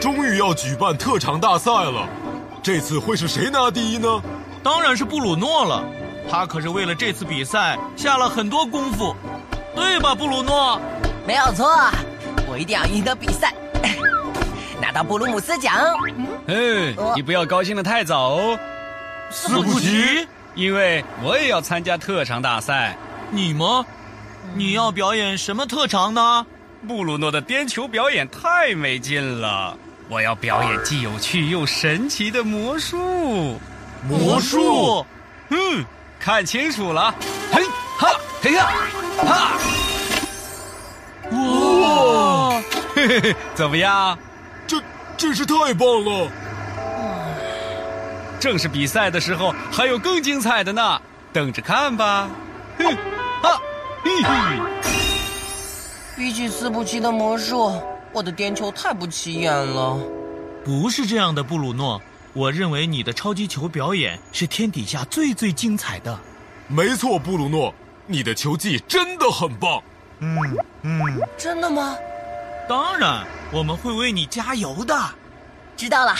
终于要举办特长大赛了，这次会是谁拿第一呢？当然是布鲁诺了，他可是为了这次比赛下了很多功夫，对吧，布鲁诺？没有错，我一定要赢得比赛，拿到布鲁姆斯奖。嗯，你不要高兴的太早哦，四不齐，因为我也要参加特长大赛。你吗？你要表演什么特长呢？布鲁诺的颠球表演太没劲了，我要表演既有趣又神奇的魔术。魔术？嗯，看清楚了，嘿哈嘿呀哈！哇，嘿嘿嘿，怎么样？这真是太棒了！正是比赛的时候还有更精彩的呢，等着看吧。哼，哈，嘿嘿。比起四步棋的魔术，我的颠球太不起眼了。不是这样的，布鲁诺，我认为你的超级球表演是天底下最最精彩的。没错，布鲁诺，你的球技真的很棒。嗯嗯，真的吗？当然，我们会为你加油的。知道了，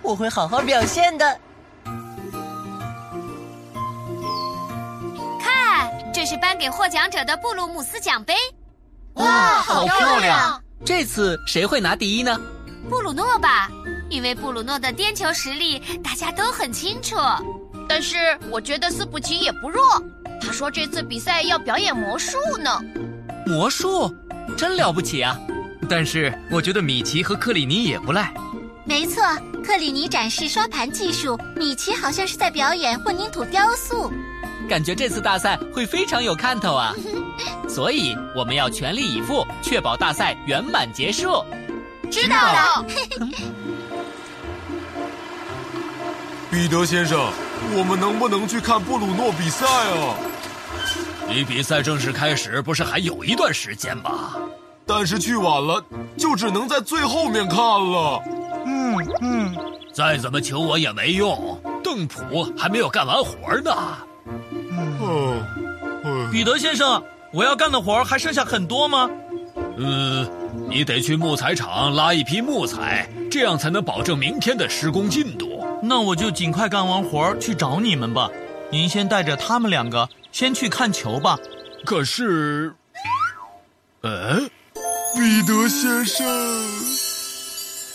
我会好好表现的。看，这是颁给获奖者的布鲁姆斯奖杯。哇，好漂亮！这次谁会拿第一呢？布鲁诺吧，因为布鲁诺的颠球实力大家都很清楚。但是我觉得斯普奇也不弱，他说这次比赛要表演魔术呢。魔术，真了不起啊！但是我觉得米奇和克里尼也不赖。没错，克里尼展示刷盘技术，米奇好像是在表演混凝土雕塑。感觉这次大赛会非常有看头啊！所以我们要全力以赴，确保大赛圆满结束。知道了。彼得先生，我们能不能去看布鲁诺比赛啊？离比赛正式开始不是还有一段时间吗？但是去晚了，就只能在最后面看了。嗯嗯，再怎么求我也没用，邓普还没有干完活呢。嗯，彼得先生，我要干的活还剩下很多吗？嗯，你得去木材厂拉一批木材，这样才能保证明天的施工进度。那我就尽快干完活去找你们吧。您先带着他们两个先去看球吧。可是，呃，彼得先生，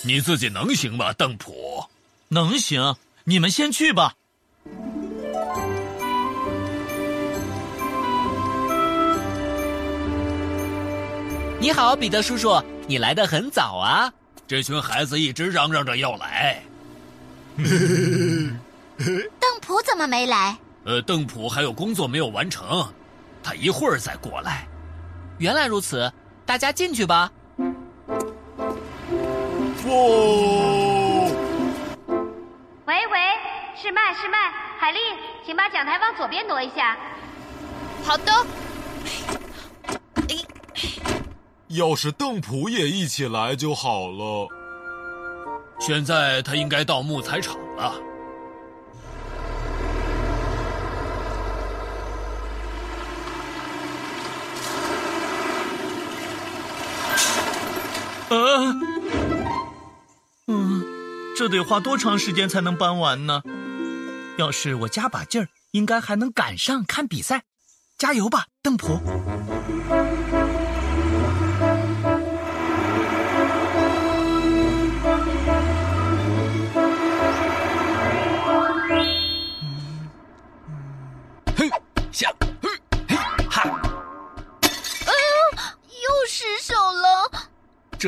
你自己能行吗？邓普，能行。你们先去吧。你好，彼得叔叔，你来的很早啊！这群孩子一直嚷嚷着要来。邓普怎么没来？呃，邓普还有工作没有完成，他一会儿再过来。原来如此，大家进去吧。哇！喂喂，是麦是麦，海丽，请把讲台往左边挪一下。好的。要是邓普也一起来就好了。现在他应该到木材厂了。啊，嗯，这得花多长时间才能搬完呢？要是我加把劲儿，应该还能赶上看比赛。加油吧，邓普！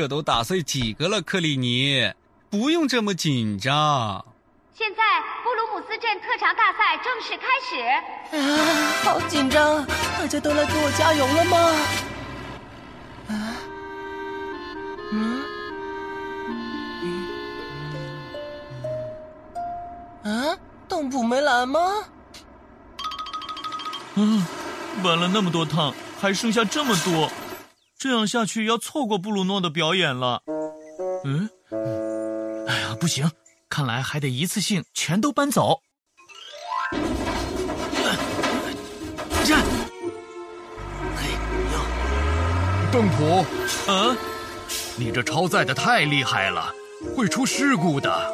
这都打碎几个了，克里尼，不用这么紧张。现在布鲁姆斯镇特长大赛正式开始。啊，好紧张！大家都来给我加油了吗？啊，嗯，邓普没来吗？嗯，搬了那么多趟，还剩下这么多，这样下去要错过布鲁诺的表演了。嗯，哎呀，不行，看来还得一次性全都搬走。这，哎呀，邓普，嗯，你这超载的太厉害了，会出事故的。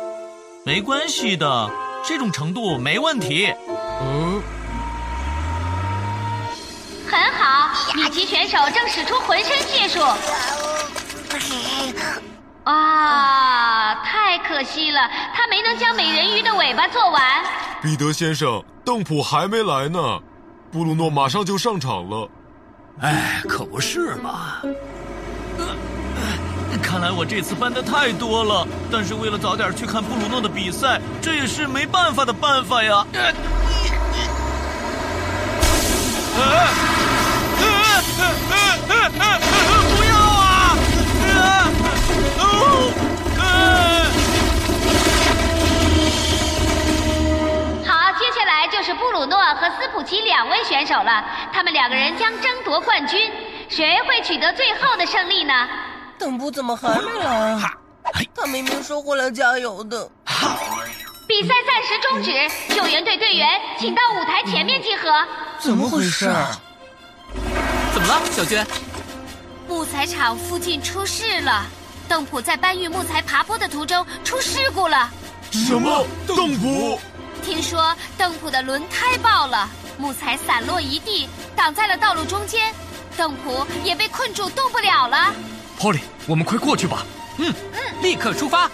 没关系的，这种程度没问题。嗯。好，米奇选手正使出浑身解数。啊，太可惜了，他没能将美人鱼的尾巴做完。彼得先生，邓普还没来呢，布鲁诺马上就上场了。哎，可不是嘛！看来我这次搬的太多了，但是为了早点去看布鲁诺的比赛，这也是没办法的办法呀。不要啊！好，接下来就是布鲁诺和斯普奇两位选手了，他们两个人将争夺冠军，谁会取得最后的胜利呢？邓布怎么还没来？他明明说过来加油的。比赛暂时终止，救援队队员请到舞台前面集合。怎么回事？怎么了，小娟？木材厂附近出事了，邓普在搬运木材爬坡的途中出事故了。什么？邓普？听说邓普的轮胎爆了，木材散落一地，挡在了道路中间，邓普也被困住动不了了。Polly，我们快过去吧。嗯嗯，立刻出发。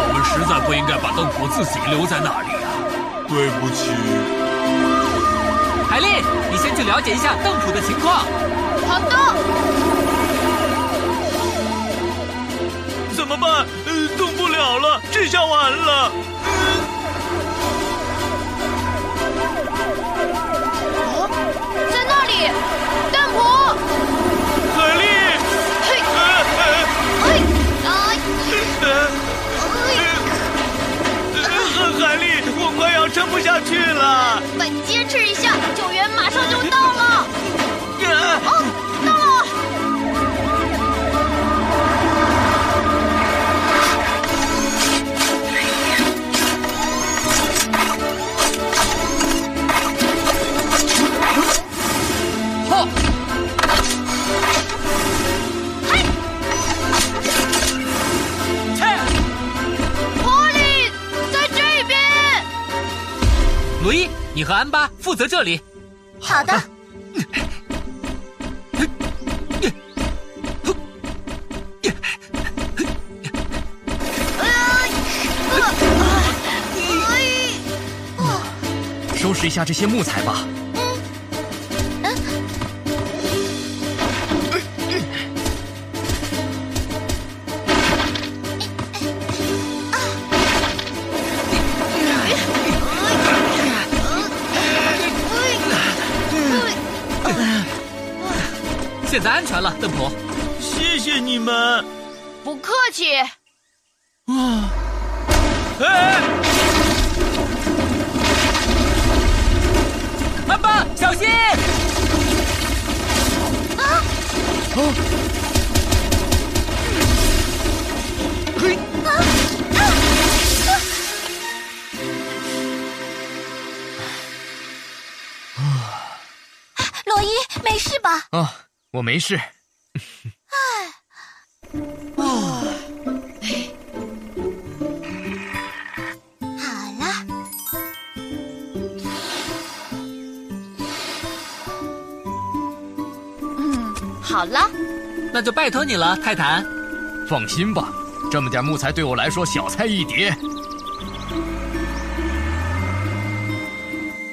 我们实在不应该把邓普自己留在那里啊。对不起。海丽，你先去了解一下邓普的情况。好的。怎么办？呃，动不了了，这下完了。你和安巴负责这里。好的。收拾一下这些木材吧。现在安全了，邓普。谢谢你们。不客气。啊！哎！阿爸，小心！啊！哦！嘿！啊！啊！啊！罗伊，没事吧？啊，我没事。哎，啊，好了。嗯，好了。那就拜托你了，泰坦。放心吧，这么点木材对我来说小菜一碟。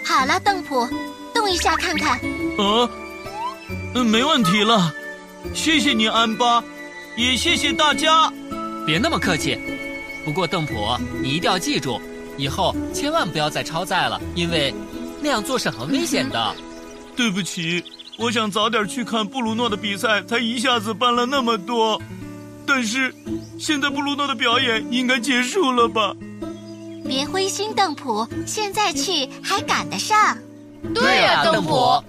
好了，邓普，动一下看看。呃，嗯，没问题了。谢谢你，安巴，也谢谢大家。别那么客气。不过邓普，你一定要记住，以后千万不要再超载了，因为那样做是很危险的。对不起，我想早点去看布鲁诺的比赛，才一下子搬了那么多。但是现在布鲁诺的表演应该结束了吧？别灰心，邓普，现在去还赶得上。对呀，邓普。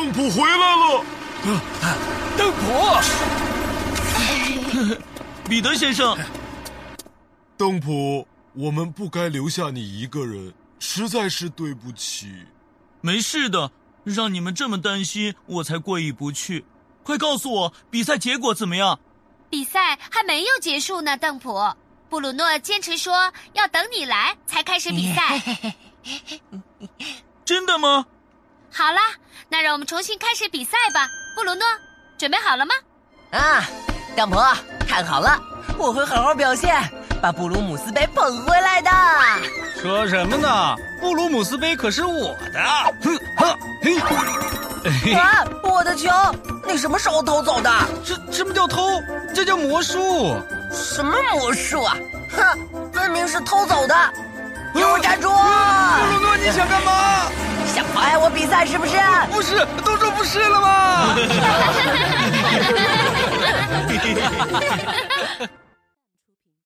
邓普回来了，邓普，彼得先生，邓普，我们不该留下你一个人，实在是对不起。没事的，让你们这么担心，我才过意不去。快告诉我，比赛结果怎么样？比赛还没有结束呢，邓普。布鲁诺坚持说要等你来才开始比赛。真的吗？好啦，那让我们重新开始比赛吧。布鲁诺，准备好了吗？啊，邓普，看好了，我会好好表现，把布鲁姆斯杯捧回来的。说什么呢？布鲁姆斯杯可是我的！哼哼嘿！啊，我的球！你什么时候偷走的？这什么叫偷？这叫魔术！什么魔术啊？哼，分明是偷走的！给我站住！布鲁诺，你想干嘛？想妨碍我比赛是不是？不是，都说不是了吗？